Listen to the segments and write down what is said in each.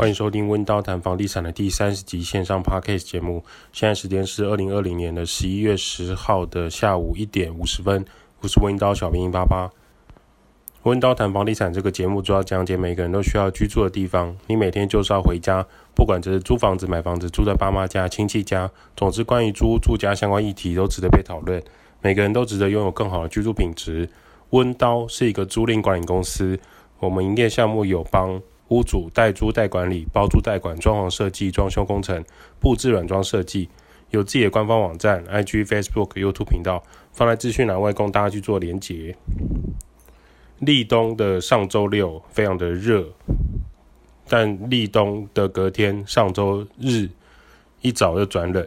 欢迎收听温刀谈房地产的第三十集线上 Podcast 节目。现在时间是二零二零年的十一月十号的下午一点五十分。我是温刀小兵八八。温刀谈房地产这个节目主要讲解每个人都需要居住的地方。你每天就是要回家，不管这是租房子、买房子、住在爸妈家、亲戚家，总之关于租住家相关议题都值得被讨论。每个人都值得拥有更好的居住品质。温刀是一个租赁管理公司，我们营业项目有帮。屋主代租代管理、包租代管、装潢设计、装修工程、布置软装设计，有自己的官方网站、IG、Facebook、YouTube 频道，放在资讯栏外供大家去做连结。立冬的上周六非常的热，但立冬的隔天上周日一早就转冷。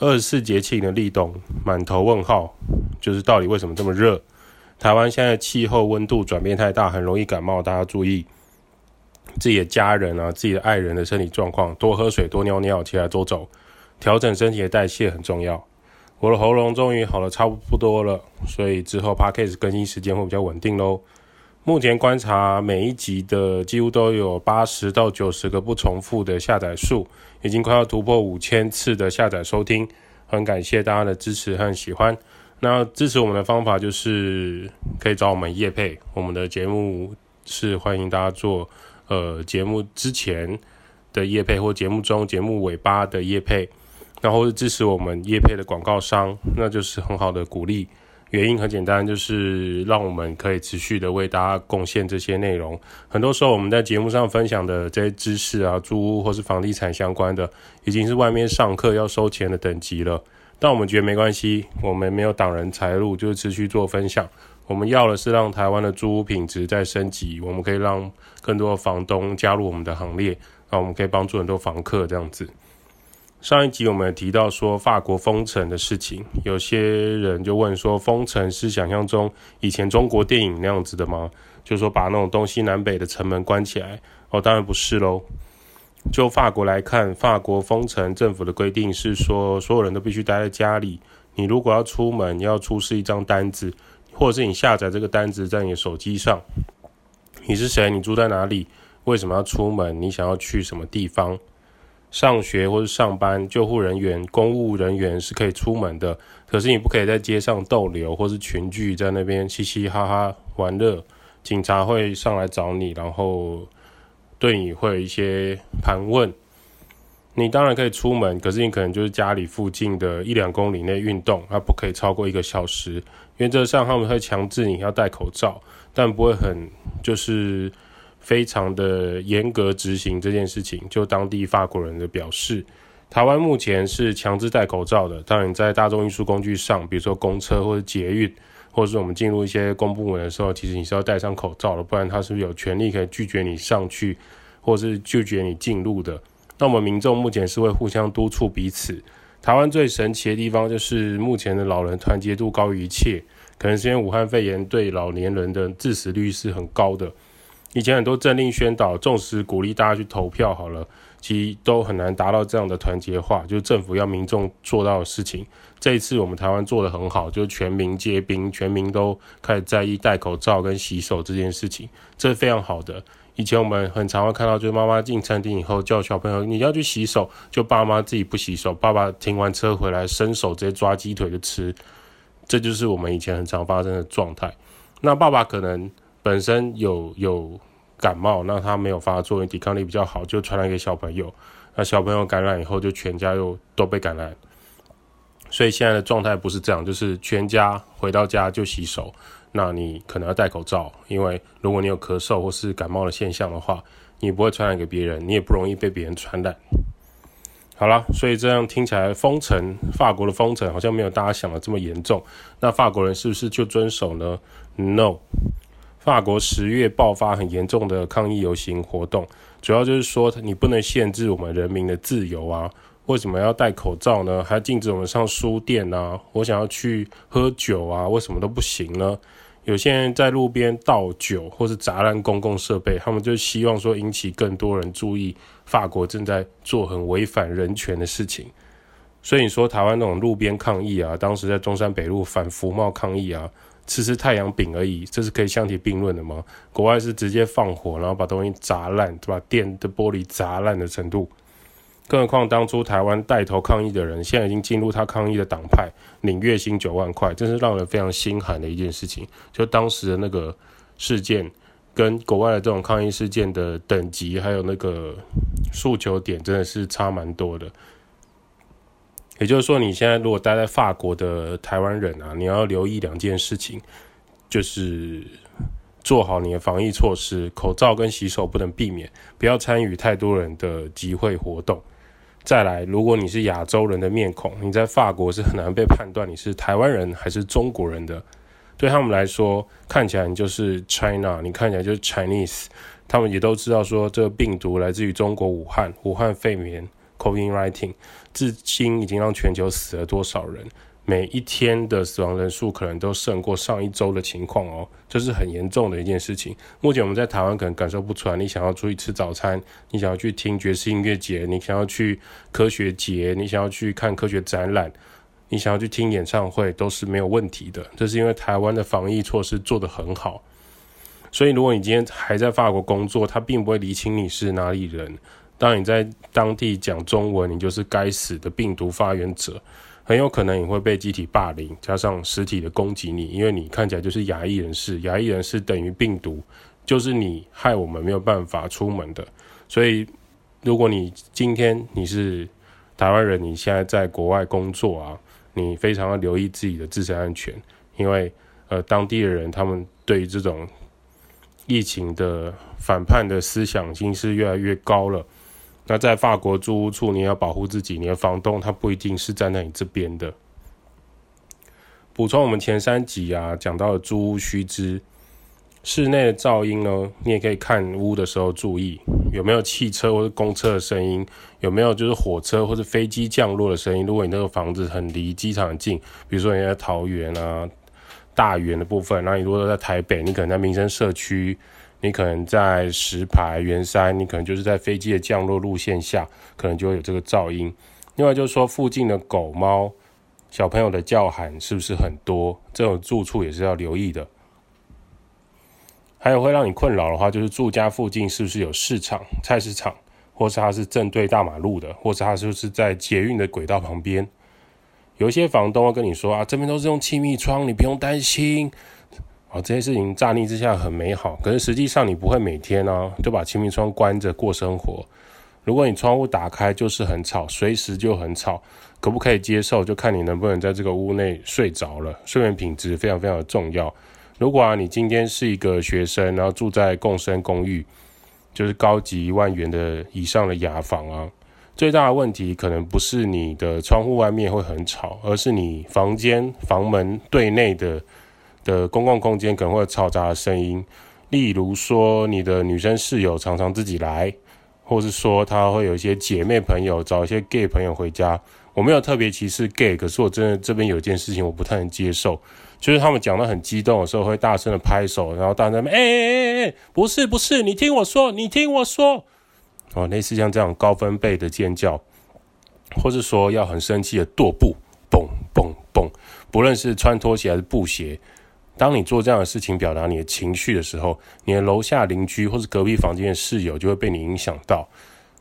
二十四节气的立冬，满头问号，就是到底为什么这么热？台湾现在气候温度转变太大，很容易感冒，大家注意。自己的家人啊，自己的爱人的身体状况，多喝水，多尿尿，起来走走，调整身体的代谢很重要。我的喉咙终于好了差不多了，所以之后 Podcast 更新时间会比较稳定喽。目前观察每一集的几乎都有八十到九十个不重复的下载数，已经快要突破五千次的下载收听，很感谢大家的支持和喜欢。那支持我们的方法就是可以找我们叶配，我们的节目是欢迎大家做。呃，节目之前的业配或节目中、节目尾巴的业配，然后是支持我们业配的广告商，那就是很好的鼓励。原因很简单，就是让我们可以持续的为大家贡献这些内容。很多时候我们在节目上分享的这些知识啊，租屋或是房地产相关的，已经是外面上课要收钱的等级了。但我们觉得没关系，我们没有挡人财路，就是持续做分享。我们要的是让台湾的租屋品质再升级，我们可以让更多的房东加入我们的行列，那我们可以帮助很多房客这样子。上一集我们提到说法国封城的事情，有些人就问说，封城是想象中以前中国电影那样子的吗？就是说把那种东西南北的城门关起来？哦，当然不是喽。就法国来看，法国封城政府的规定是说，所有人都必须待在家里，你如果要出门，要出示一张单子。或者是你下载这个单子在你的手机上，你是谁？你住在哪里？为什么要出门？你想要去什么地方？上学或是上班？救护人员、公务人员是可以出门的，可是你不可以在街上逗留，或是群聚在那边嘻嘻哈哈玩乐。警察会上来找你，然后对你会有一些盘问。你当然可以出门，可是你可能就是家里附近的一两公里内运动，它不可以超过一个小时。原则上他们会强制你要戴口罩，但不会很就是非常的严格执行这件事情。就当地法国人的表示，台湾目前是强制戴口罩的。当你在大众运输工具上，比如说公车或者捷运，或者是我们进入一些公部门的时候，其实你是要戴上口罩的，不然他是不是有权利可以拒绝你上去，或是拒绝你进入的？那我们民众目前是会互相督促彼此。台湾最神奇的地方就是目前的老人团结度高于一切，可能是因为武汉肺炎对老年人的致死率是很高的。以前很多政令宣导，重视鼓励大家去投票好了，其实都很难达到这样的团结化，就是政府要民众做到的事情。这一次我们台湾做得很好，就是全民皆兵，全民都开始在意戴口罩跟洗手这件事情，这是非常好的。以前我们很常会看到，就是妈妈进餐厅以后叫小朋友你要去洗手，就爸妈自己不洗手，爸爸停完车回来伸手直接抓鸡腿就吃，这就是我们以前很常发生的状态。那爸爸可能本身有有感冒，那他没有发作，抵抗力比较好，就传染给小朋友。那小朋友感染以后，就全家又都被感染。所以现在的状态不是这样，就是全家回到家就洗手。那你可能要戴口罩，因为如果你有咳嗽或是感冒的现象的话，你不会传染给别人，你也不容易被别人传染。好了，所以这样听起来，封城，法国的封城好像没有大家想的这么严重。那法国人是不是就遵守呢？No，法国十月爆发很严重的抗议游行活动，主要就是说你不能限制我们人民的自由啊。为什么要戴口罩呢？还禁止我们上书店啊？我想要去喝酒啊，为什么都不行呢？有些人在路边倒酒或是砸烂公共设备，他们就希望说引起更多人注意，法国正在做很违反人权的事情。所以你说台湾那种路边抗议啊，当时在中山北路反服贸抗议啊，吃吃太阳饼而已，这是可以相提并论的吗？国外是直接放火，然后把东西砸烂，把店的玻璃砸烂的程度。更何况当初台湾带头抗议的人，现在已经进入他抗议的党派，领月薪九万块，真是让人非常心寒的一件事情。就当时的那个事件，跟国外的这种抗议事件的等级，还有那个诉求点，真的是差蛮多的。也就是说，你现在如果待在法国的台湾人啊，你要留意两件事情，就是做好你的防疫措施，口罩跟洗手不能避免，不要参与太多人的集会活动。再来，如果你是亚洲人的面孔，你在法国是很难被判断你是台湾人还是中国人的。对他们来说，看起来你就是 China，你看起来就是 Chinese，他们也都知道说这个病毒来自于中国武汉，武汉肺炎。COVID-19 至今已经让全球死了多少人？每一天的死亡人数可能都胜过上一周的情况哦，这是很严重的一件事情。目前我们在台湾可能感受不出来，你想要出去吃早餐，你想要去听爵士音乐节，你想要去科学节，你想要去看科学展览，你想要去听演唱会，都是没有问题的。这是因为台湾的防疫措施做得很好。所以如果你今天还在法国工作，他并不会厘清你是哪里人。当你在当地讲中文，你就是该死的病毒发源者，很有可能你会被集体霸凌，加上实体的攻击你，因为你看起来就是亚裔人士，亚裔人士等于病毒，就是你害我们没有办法出门的。所以，如果你今天你是台湾人，你现在在国外工作啊，你非常要留意自己的自身安全，因为呃，当地的人他们对于这种疫情的反叛的思想已经是越来越高了。那在法国租屋处，你要保护自己，你的房东他不一定是站在你这边的。补充我们前三集啊讲到的租屋须知，室内的噪音呢，你也可以看屋的时候注意有没有汽车或者公车的声音，有没有就是火车或者飞机降落的声音。如果你那个房子很离机场很近，比如说你在桃园啊、大园的部分，那你如果在台北，你可能在民生社区。你可能在石牌、圆山，你可能就是在飞机的降落路线下，可能就会有这个噪音。另外就是说，附近的狗猫、小朋友的叫喊是不是很多？这种住处也是要留意的。还有会让你困扰的话，就是住家附近是不是有市场、菜市场，或是它是正对大马路的，或是它就是在捷运的轨道旁边？有一些房东会跟你说啊，这边都是用气密窗，你不用担心。啊，这些事情乍听之下很美好，可是实际上你不会每天呢、啊、就把气密窗关着过生活。如果你窗户打开就是很吵，随时就很吵，可不可以接受？就看你能不能在这个屋内睡着了。睡眠品质非常非常的重要。如果啊你今天是一个学生，然后住在共生公寓，就是高级一万元的以上的雅房啊，最大的问题可能不是你的窗户外面会很吵，而是你房间房门对内的。的公共空间可能会有嘈杂的声音，例如说你的女生室友常常自己来，或是说她会有一些姐妹朋友找一些 gay 朋友回家。我没有特别歧视 gay，可是我真的这边有一件事情我不太能接受，就是他们讲得很激动的时候会大声的拍手，然后大声哎哎哎哎，不是不是，你听我说，你听我说，哦，类似像这样高分贝的尖叫，或是说要很生气的踱步，蹦蹦蹦，不论是穿拖鞋还是布鞋。当你做这样的事情，表达你的情绪的时候，你的楼下邻居或是隔壁房间的室友就会被你影响到。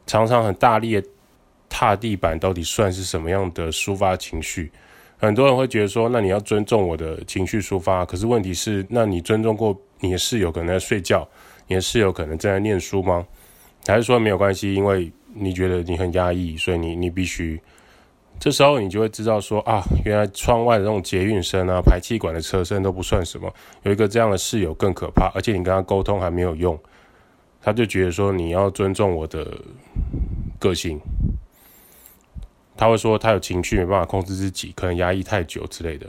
常常很大力的踏地板，到底算是什么样的抒发情绪？很多人会觉得说，那你要尊重我的情绪抒发。可是问题是，那你尊重过你的室友可能在睡觉，你的室友可能正在念书吗？还是说没有关系，因为你觉得你很压抑，所以你你必须。这时候你就会知道说啊，原来窗外的那种捷运声啊、排气管的车声都不算什么，有一个这样的室友更可怕，而且你跟他沟通还没有用，他就觉得说你要尊重我的个性，他会说他有情绪没办法控制自己，可能压抑太久之类的，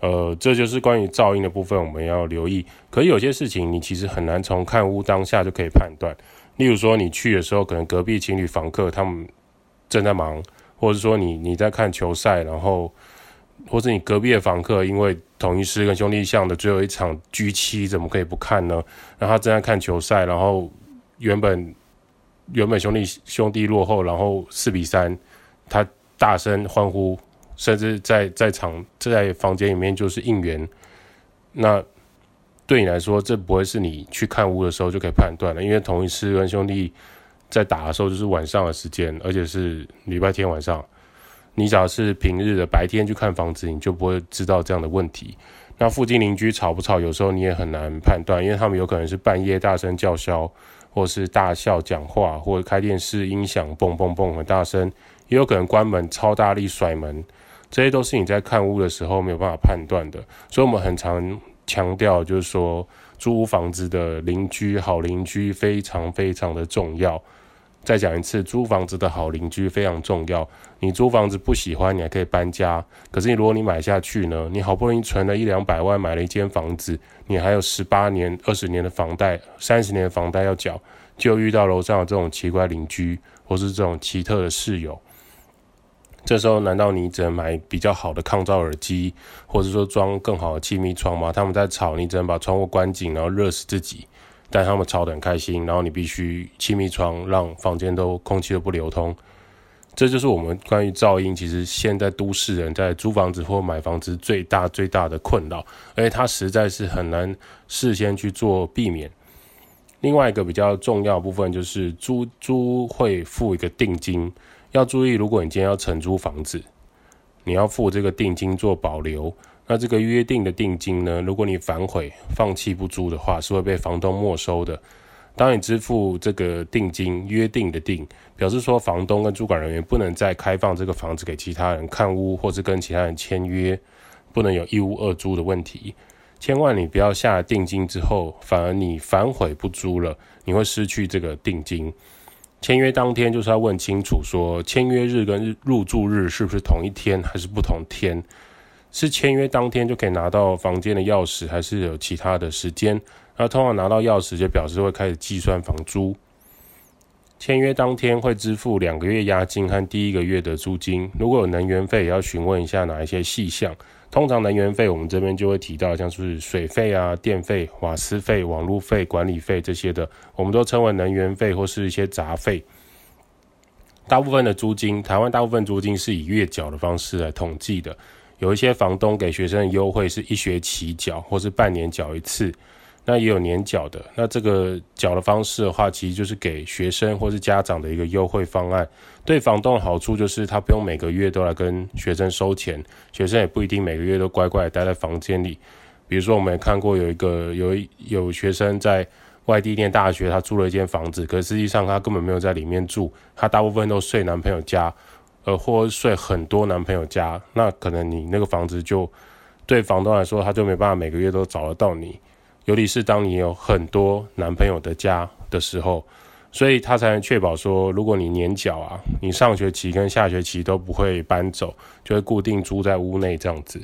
呃，这就是关于噪音的部分，我们要留意。可是有些事情你其实很难从看屋当下就可以判断，例如说你去的时候，可能隔壁情侣房客他们正在忙。或者说你你在看球赛，然后或者你隔壁的房客因为同一师跟兄弟象的最后一场 G 七怎么可以不看呢？然后他正在看球赛，然后原本原本兄弟兄弟落后，然后四比三，他大声欢呼，甚至在在场在房间里面就是应援那对你来说，这不会是你去看屋的时候就可以判断的，因为同一师跟兄弟在打的时候就是晚上的时间，而且是礼拜天晚上。你只要是平日的白天去看房子，你就不会知道这样的问题。那附近邻居吵不吵，有时候你也很难判断，因为他们有可能是半夜大声叫嚣，或是大笑讲话，或者开电视音响蹦蹦蹦很大声，也有可能关门超大力甩门，这些都是你在看屋的时候没有办法判断的。所以我们很常强调，就是说租房子的邻居，好邻居非常非常的重要。再讲一次，租房子的好邻居非常重要。你租房子不喜欢，你还可以搬家。可是你，如果你买下去呢？你好不容易存了一两百万买了一间房子，你还有十八年、二十年的房贷、三十年的房贷要缴，就遇到楼上有这种奇怪邻居，或是这种奇特的室友。这时候，难道你只能买比较好的抗噪耳机，或者说装更好的气密窗吗？他们在吵，你只能把窗户关紧，然后热死自己。但他们吵得很开心，然后你必须气密窗，让房间都空气都不流通。这就是我们关于噪音，其实现在都市人在租房子或买房子最大最大的困扰，而且它实在是很难事先去做避免。另外一个比较重要部分就是租租会付一个定金，要注意，如果你今天要承租房子，你要付这个定金做保留。那这个约定的定金呢？如果你反悔、放弃不租的话，是会被房东没收的。当你支付这个定金，约定的定，表示说房东跟主管人员不能再开放这个房子给其他人看屋，或是跟其他人签约，不能有一屋二租的问题。千万你不要下了定金之后，反而你反悔不租了，你会失去这个定金。签约当天就是要问清楚说，签约日跟入住日是不是同一天，还是不同天？是签约当天就可以拿到房间的钥匙，还是有其他的时间？那通常拿到钥匙就表示会开始计算房租。签约当天会支付两个月押金和第一个月的租金。如果有能源费，也要询问一下哪一些细项。通常能源费我们这边就会提到，像是水费啊、电费、瓦斯费、网路费、管理费这些的，我们都称为能源费或是一些杂费。大部分的租金，台湾大部分租金是以月缴的方式来统计的。有一些房东给学生的优惠是一学期缴，或是半年缴一次，那也有年缴的。那这个缴的方式的话，其实就是给学生或是家长的一个优惠方案。对房东的好处就是他不用每个月都来跟学生收钱，学生也不一定每个月都乖乖待在房间里。比如说，我们也看过有一个有有学生在外地念大学，他租了一间房子，可实际上他根本没有在里面住，他大部分都睡男朋友家。呃，或睡很多男朋友家，那可能你那个房子就对房东来说，他就没办法每个月都找得到你。尤其是当你有很多男朋友的家的时候，所以他才能确保说，如果你年缴啊，你上学期跟下学期都不会搬走，就会固定租在屋内这样子。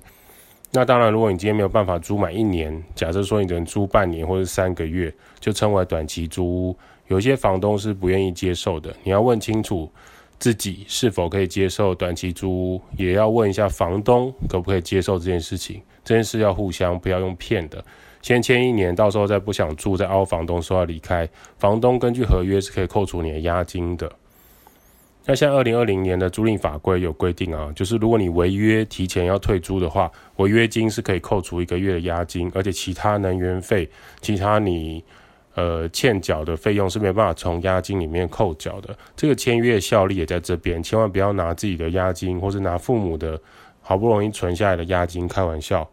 那当然，如果你今天没有办法租满一年，假设说你只能租半年或者三个月，就称为短期租屋，有些房东是不愿意接受的，你要问清楚。自己是否可以接受短期租屋，也要问一下房东可不可以接受这件事情。这件事要互相，不要用骗的。先签一年，到时候再不想住，再凹房东说要离开，房东根据合约是可以扣除你的押金的。那像二零二零年的租赁法规有规定啊，就是如果你违约提前要退租的话，违约金是可以扣除一个月的押金，而且其他能源费、其他你。呃，欠缴的费用是没办法从押金里面扣缴的。这个签约效力也在这边，千万不要拿自己的押金，或是拿父母的好不容易存下来的押金开玩笑。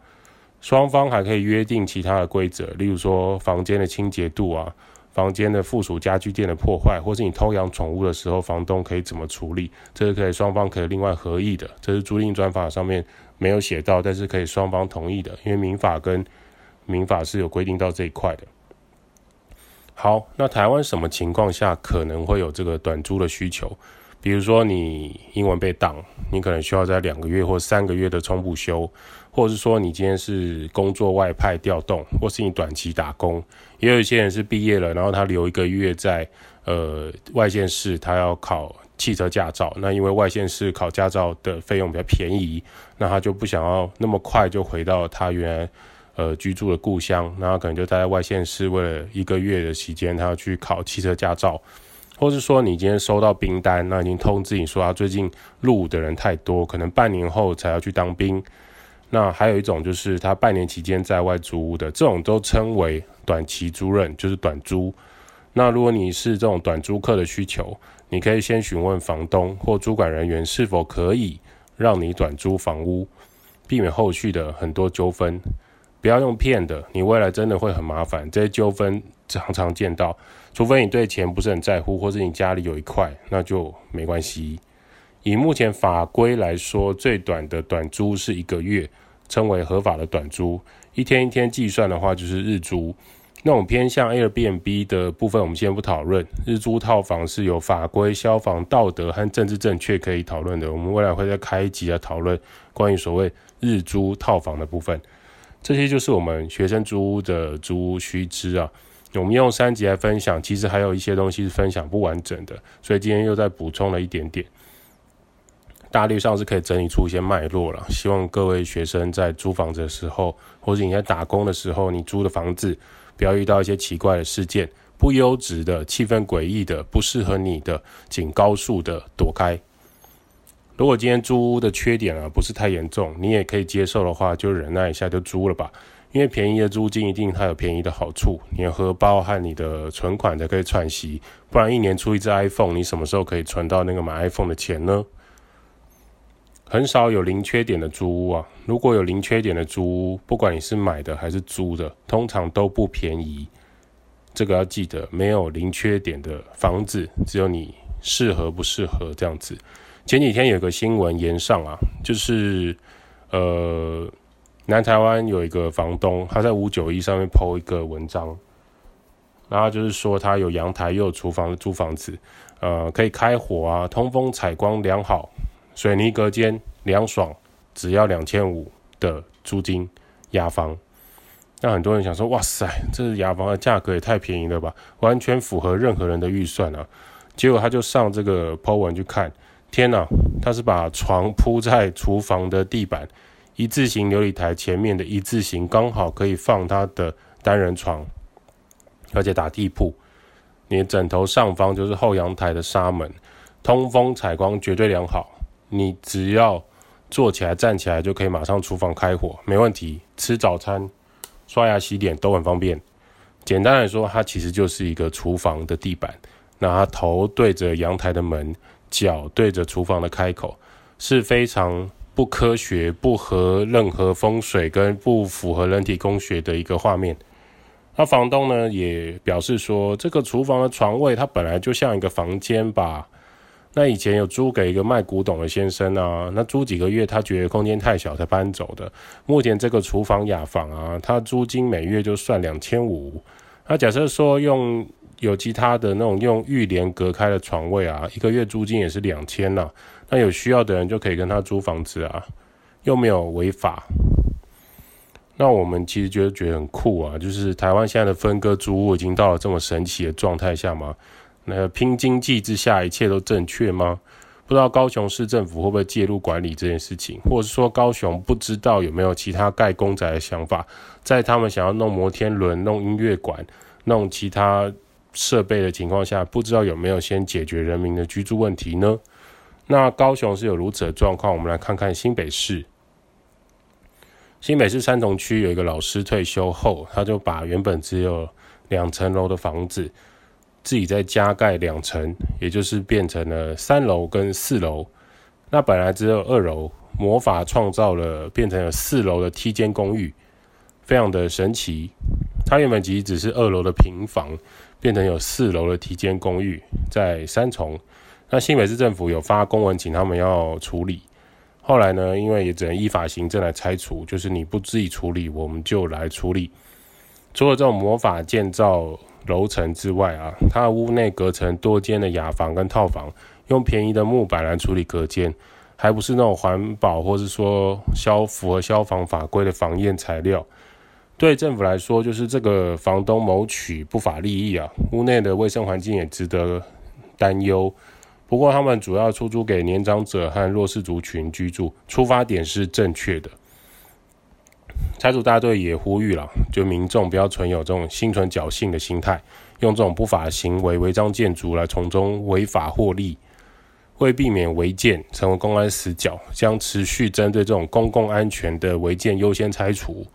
双方还可以约定其他的规则，例如说房间的清洁度啊，房间的附属家具店的破坏，或是你偷养宠物的时候，房东可以怎么处理？这是可以双方可以另外合议的。这是租赁专法上面没有写到，但是可以双方同意的，因为民法跟民法是有规定到这一块的。好，那台湾什么情况下可能会有这个短租的需求？比如说你英文被挡，你可能需要在两个月或三个月的重补修，或者是说你今天是工作外派调动，或是你短期打工。也有一些人是毕业了，然后他留一个月在呃外县市，他要考汽车驾照。那因为外县市考驾照的费用比较便宜，那他就不想要那么快就回到他原来。呃，居住的故乡，那他可能就待在外县市，为了一个月的时间，他要去考汽车驾照，或是说你今天收到兵单，那已经通知你说他最近入伍的人太多，可能半年后才要去当兵，那还有一种就是他半年期间在外租屋的，这种都称为短期租任，就是短租。那如果你是这种短租客的需求，你可以先询问房东或租管人员是否可以让你短租房屋，避免后续的很多纠纷。不要用骗的，你未来真的会很麻烦。这些纠纷常常见到，除非你对钱不是很在乎，或是你家里有一块，那就没关系。以目前法规来说，最短的短租是一个月，称为合法的短租。一天一天计算的话，就是日租。那种偏向 Airbnb 的部分，我们先不讨论。日租套房是有法规、消防、道德和政治正确可以讨论的。我们未来会再开一集来讨论关于所谓日租套房的部分。这些就是我们学生租屋的租屋须知啊。我们用三集来分享，其实还有一些东西是分享不完整的，所以今天又再补充了一点点。大略上是可以整理出一些脉络了。希望各位学生在租房子的时候，或者你在打工的时候，你租的房子不要遇到一些奇怪的事件，不优质的、气氛诡异的、不适合你的，请高速的躲开。如果今天租屋的缺点啊不是太严重，你也可以接受的话，就忍耐一下就租了吧。因为便宜的租金一定它有便宜的好处，你的荷包和你的存款才可以喘息。不然一年出一只 iPhone，你什么时候可以存到那个买 iPhone 的钱呢？很少有零缺点的租屋啊！如果有零缺点的租屋，不管你是买的还是租的，通常都不便宜。这个要记得，没有零缺点的房子，只有你适合不适合这样子。前几天有个新闻延上啊，就是呃，南台湾有一个房东，他在五九一上面 po 一个文章，然后就是说他有阳台又有厨房的租房子，呃，可以开火啊，通风采光良好。水泥隔间凉爽，只要两千五的租金雅房，那很多人想说，哇塞，这是雅房的价格也太便宜了吧，完全符合任何人的预算啊。结果他就上这个 po 文去看，天哪，他是把床铺在厨房的地板，一字型琉璃台前面的一字型，刚好可以放他的单人床，而且打地铺，你的枕头上方就是后阳台的纱门，通风采光绝对良好。你只要坐起来、站起来就可以马上厨房开火，没问题。吃早餐、刷牙、洗脸都很方便。简单来说，它其实就是一个厨房的地板，那它头对着阳台的门，脚对着厨房的开口，是非常不科学、不合任何风水跟不符合人体工学的一个画面。那房东呢也表示说，这个厨房的床位它本来就像一个房间吧。那以前有租给一个卖古董的先生啊，那租几个月，他觉得空间太小才搬走的。目前这个厨房雅房啊，他租金每月就算两千五。那假设说用有其他的那种用浴帘隔开的床位啊，一个月租金也是两千呐。那有需要的人就可以跟他租房子啊，又没有违法。那我们其实觉得觉得很酷啊，就是台湾现在的分割租屋已经到了这么神奇的状态下吗？那拼经济之下，一切都正确吗？不知道高雄市政府会不会介入管理这件事情，或者是说高雄不知道有没有其他盖公宅的想法，在他们想要弄摩天轮、弄音乐馆、弄其他设备的情况下，不知道有没有先解决人民的居住问题呢？那高雄是有如此的状况，我们来看看新北市。新北市三重区有一个老师退休后，他就把原本只有两层楼的房子。自己再加盖两层，也就是变成了三楼跟四楼。那本来只有二楼，魔法创造了变成了四楼的梯间公寓，非常的神奇。它原本其实只是二楼的平房，变成有四楼的梯间公寓，在三重。那新北市政府有发公文请他们要处理，后来呢，因为也只能依法行政来拆除，就是你不自己处理，我们就来处理。除了这种魔法建造。楼层之外啊，它的屋内隔成多间的雅房跟套房，用便宜的木板来处理隔间，还不是那种环保或是说消符合消防法规的防验材料。对政府来说，就是这个房东谋取不法利益啊，屋内的卫生环境也值得担忧。不过他们主要出租给年长者和弱势族群居住，出发点是正确的。拆除大队也呼吁了，就民众不要存有这种心存侥幸的心态，用这种不法行为违章建筑来从中违法获利。为避免违建成为公安死角，将持续针对这种公共安全的违建优先拆除。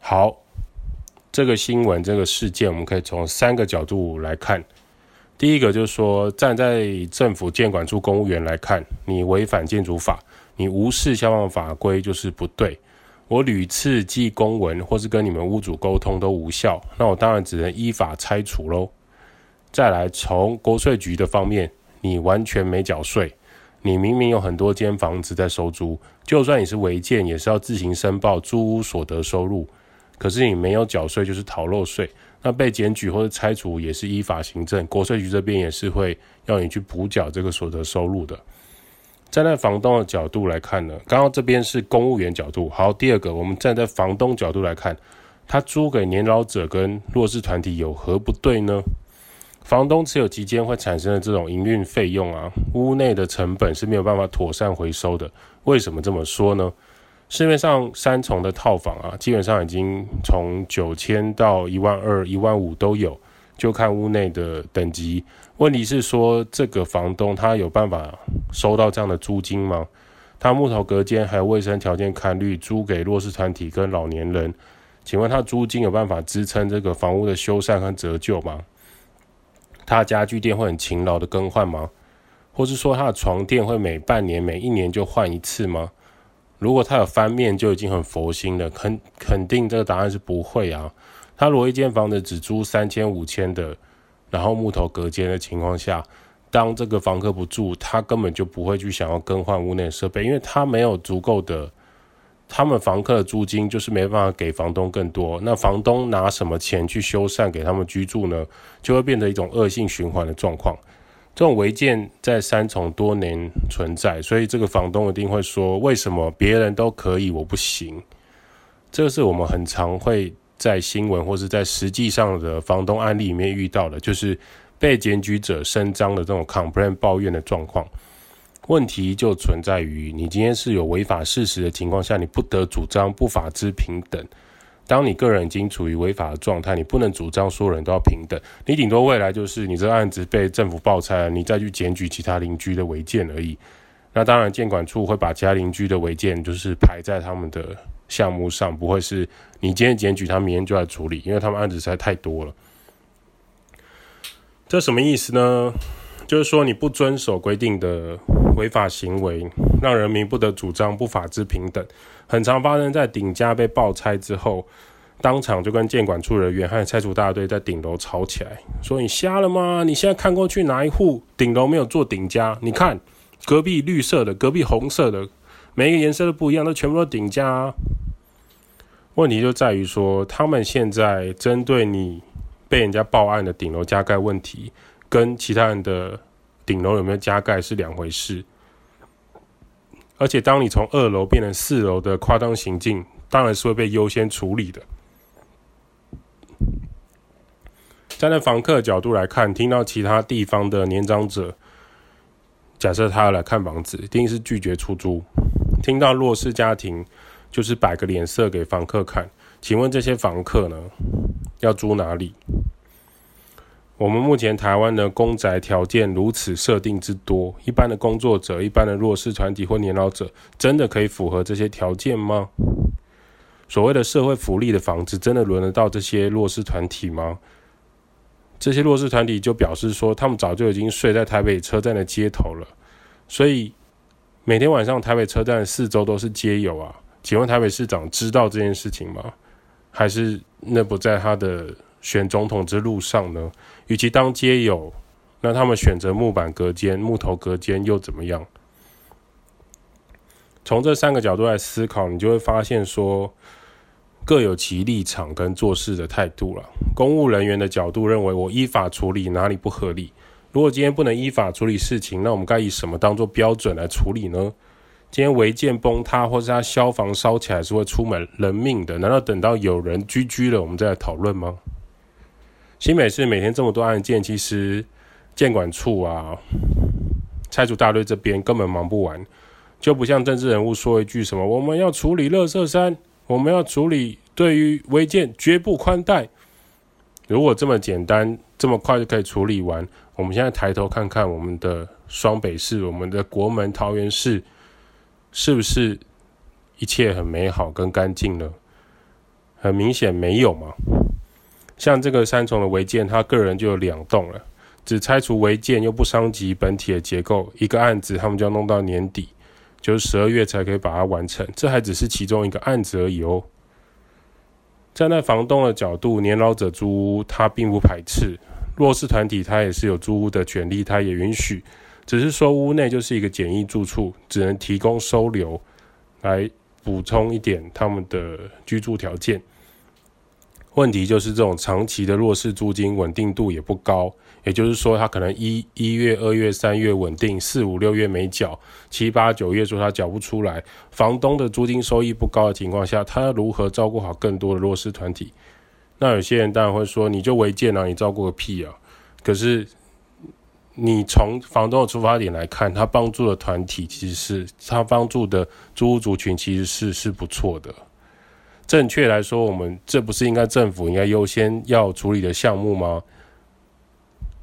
好，这个新闻这个事件，我们可以从三个角度来看。第一个就是说，站在政府建管处公务员来看，你违反建筑法，你无视消防法规就是不对。我屡次寄公文或是跟你们屋主沟通都无效，那我当然只能依法拆除喽。再来，从国税局的方面。你完全没缴税，你明明有很多间房子在收租，就算你是违建，也是要自行申报租屋所得收入。可是你没有缴税，就是逃漏税，那被检举或者拆除也是依法行政，国税局这边也是会要你去补缴这个所得收入的。站在房东的角度来看呢，刚刚这边是公务员角度，好，第二个我们站在房东角度来看，他租给年老者跟弱势团体有何不对呢？房东持有期间会产生的这种营运费用啊，屋内的成本是没有办法妥善回收的。为什么这么说呢？市面上三重的套房啊，基本上已经从九千到一万二、一万五都有，就看屋内的等级。问题是说，这个房东他有办法收到这样的租金吗？他木头隔间还有卫生条件堪虑，租给弱势团体跟老年人，请问他租金有办法支撑这个房屋的修缮和折旧吗？他家具店会很勤劳的更换吗？或是说他的床垫会每半年、每一年就换一次吗？如果他有翻面就已经很佛心了，肯肯定这个答案是不会啊。他如果一间房子只租三千、五千的，然后木头隔间的情况下，当这个房客不住，他根本就不会去想要更换屋内设备，因为他没有足够的。他们房客的租金就是没办法给房东更多，那房东拿什么钱去修缮给他们居住呢？就会变成一种恶性循环的状况。这种违建在三重多年存在，所以这个房东一定会说：为什么别人都可以，我不行？这个是我们很常会在新闻或是在实际上的房东案例里面遇到的，就是被检举者声张的这种 complain 抱怨的状况。问题就存在于你今天是有违法事实的情况下，你不得主张不法之平等。当你个人已经处于违法的状态，你不能主张所有人都要平等。你顶多未来就是你这个案子被政府爆拆了，你再去检举其他邻居的违建而已。那当然，建管处会把其他邻居的违建就是排在他们的项目上，不会是你今天检举他，明天就来处理，因为他们案子实在太多了。这什么意思呢？就是说你不遵守规定的。违法行为让人民不得主张不法之平等，很常发生在顶家被爆拆之后，当场就跟建管处人员和拆除大队在顶楼吵起来，说你瞎了吗？你现在看过去哪一户顶楼没有做顶加？你看隔壁绿色的，隔壁红色的，每一个颜色都不一样，都全部都顶加啊。问题就在于说，他们现在针对你被人家报案的顶楼加盖问题，跟其他人的。顶楼有没有加盖是两回事，而且当你从二楼变成四楼的夸张行径，当然是会被优先处理的。站在房客的角度来看，听到其他地方的年长者，假设他要来看房子，一定是拒绝出租；听到弱势家庭，就是摆个脸色给房客看。请问这些房客呢，要租哪里？我们目前台湾的公宅条件如此设定之多，一般的工作者、一般的弱势团体或年老者，真的可以符合这些条件吗？所谓的社会福利的房子，真的轮得到这些弱势团体吗？这些弱势团体就表示说，他们早就已经睡在台北车站的街头了，所以每天晚上台北车站四周都是街友啊。请问台北市长知道这件事情吗？还是那不在他的？选总统之路上呢，与其当街友，那他们选择木板隔间、木头隔间又怎么样？从这三个角度来思考，你就会发现说，各有其立场跟做事的态度了。公务人员的角度认为，我依法处理哪里不合理？如果今天不能依法处理事情，那我们该以什么当做标准来处理呢？今天违建崩塌，或是它消防烧起来是会出门人命的，难道等到有人居居了，我们再来讨论吗？新北市每天这么多案件，其实建管处啊、拆除大队这边根本忙不完，就不像政治人物说一句什么“我们要处理垃圾山，我们要处理对于违建绝不宽待”。如果这么简单、这么快就可以处理完，我们现在抬头看看我们的双北市，我们的国门桃园市，是不是一切很美好跟干净呢？很明显没有嘛。像这个三重的违建，他个人就有两栋了，只拆除违建又不伤及本体的结构，一个案子他们就要弄到年底，就是十二月才可以把它完成。这还只是其中一个案子而已哦。站在房东的角度，年老者租屋他并不排斥。弱势团体他也是有租屋的权利，他也允许，只是说屋内就是一个简易住处，只能提供收留，来补充一点他们的居住条件。问题就是这种长期的弱势租金稳定度也不高，也就是说他可能一一月、二月、三月稳定，四五六月没缴，七八九月说他缴不出来，房东的租金收益不高的情况下，他要如何照顾好更多的弱势团体？那有些人当然会说，你就违建啊，你照顾个屁啊！可是你从房东的出发点来看，他帮助的团体其实是他帮助的租屋族群其实是是不错的。正确来说，我们这不是应该政府应该优先要处理的项目吗？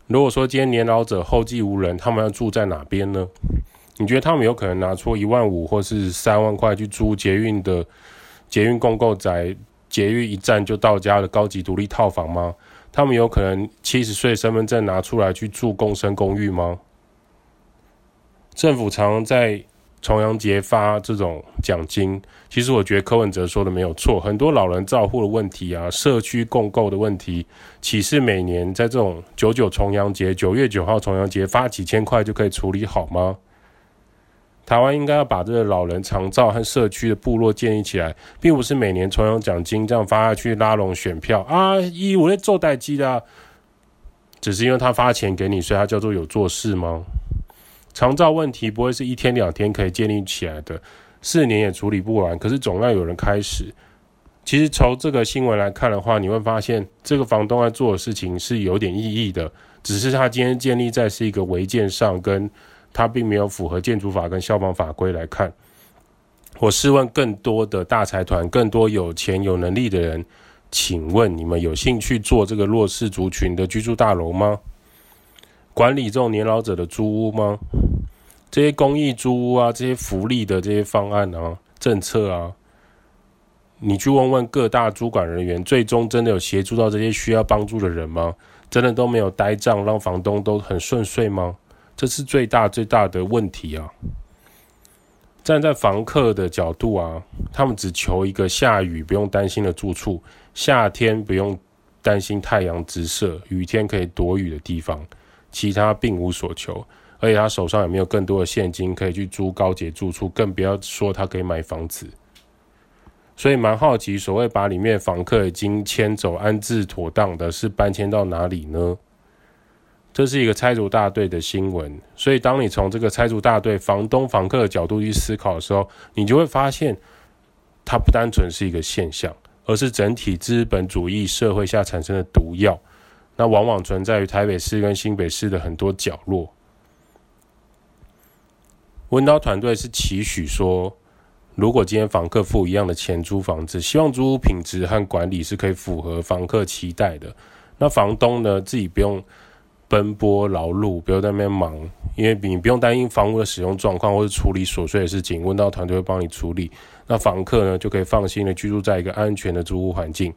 如果说今天年老者后继无人，他们要住在哪边呢？你觉得他们有可能拿出一万五或是三万块去租捷运的捷运公共宅？捷运一站就到家的高级独立套房吗？他们有可能七十岁身份证拿出来去住共生公寓吗？政府常在重阳节发这种奖金，其实我觉得柯文哲说的没有错，很多老人照护的问题啊，社区共购的问题，岂是每年在这种九九重阳节、九月九号重阳节发几千块就可以处理好吗？台湾应该要把这个老人长照和社区的部落建立起来，并不是每年重阳奖金这样发下去拉拢选票啊！一我在做代机的，只是因为他发钱给你，所以他叫做有做事吗？长照问题不会是一天两天可以建立起来的，四年也处理不完。可是总要有人开始。其实从这个新闻来看的话，你会发现这个房东在做的事情是有点意义的，只是他今天建立在是一个违建上跟。他并没有符合建筑法跟消防法规来看。我试问更多的大财团、更多有钱有能力的人，请问你们有兴趣做这个弱势族群的居住大楼吗？管理这种年老者的租屋吗？这些公益租屋啊，这些福利的这些方案啊、政策啊，你去问问各大主管人员，最终真的有协助到这些需要帮助的人吗？真的都没有呆账，让房东都很顺遂吗？这是最大最大的问题啊！站在房客的角度啊，他们只求一个下雨不用担心的住处，夏天不用担心太阳直射，雨天可以躲雨的地方，其他并无所求。而且他手上也没有更多的现金可以去租高级住处，更不要说他可以买房子。所以蛮好奇，所谓把里面房客已经迁走安置妥当的，是搬迁到哪里呢？这是一个拆除大队的新闻，所以当你从这个拆除大队房东、房客的角度去思考的时候，你就会发现，它不单纯是一个现象，而是整体资本主义社会下产生的毒药。那往往存在于台北市跟新北市的很多角落。温刀团队是期许说，如果今天房客付一样的钱租房子，希望租屋品质和管理是可以符合房客期待的。那房东呢，自己不用。奔波劳碌，不要在那边忙，因为你不用担心房屋的使用状况或是处理琐碎的事情，温叨团队会帮你处理。那房客呢，就可以放心的居住在一个安全的租屋环境，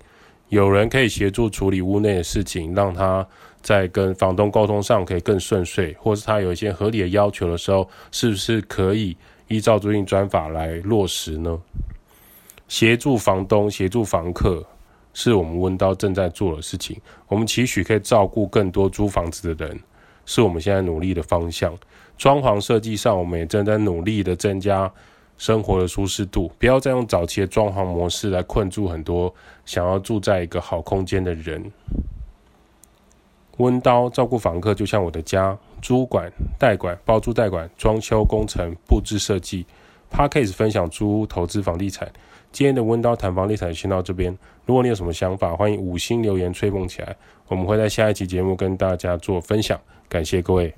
有人可以协助处理屋内的事情，让他在跟房东沟通上可以更顺遂，或是他有一些合理的要求的时候，是不是可以依照租赁专法来落实呢？协助房东，协助房客。是我们温刀正在做的事情，我们期许可以照顾更多租房子的人，是我们现在努力的方向。装潢设计上，我们也正在努力的增加生活的舒适度，不要再用早期的装潢模式来困住很多想要住在一个好空间的人。温刀照顾房客就像我的家，租管、代管、包租代管、装修工程、布置设计。Podcast 分享租屋投资房地产。今天的温刀谈房地产先到这边。如果你有什么想法，欢迎五星留言吹捧起来。我们会在下一期节目跟大家做分享。感谢各位。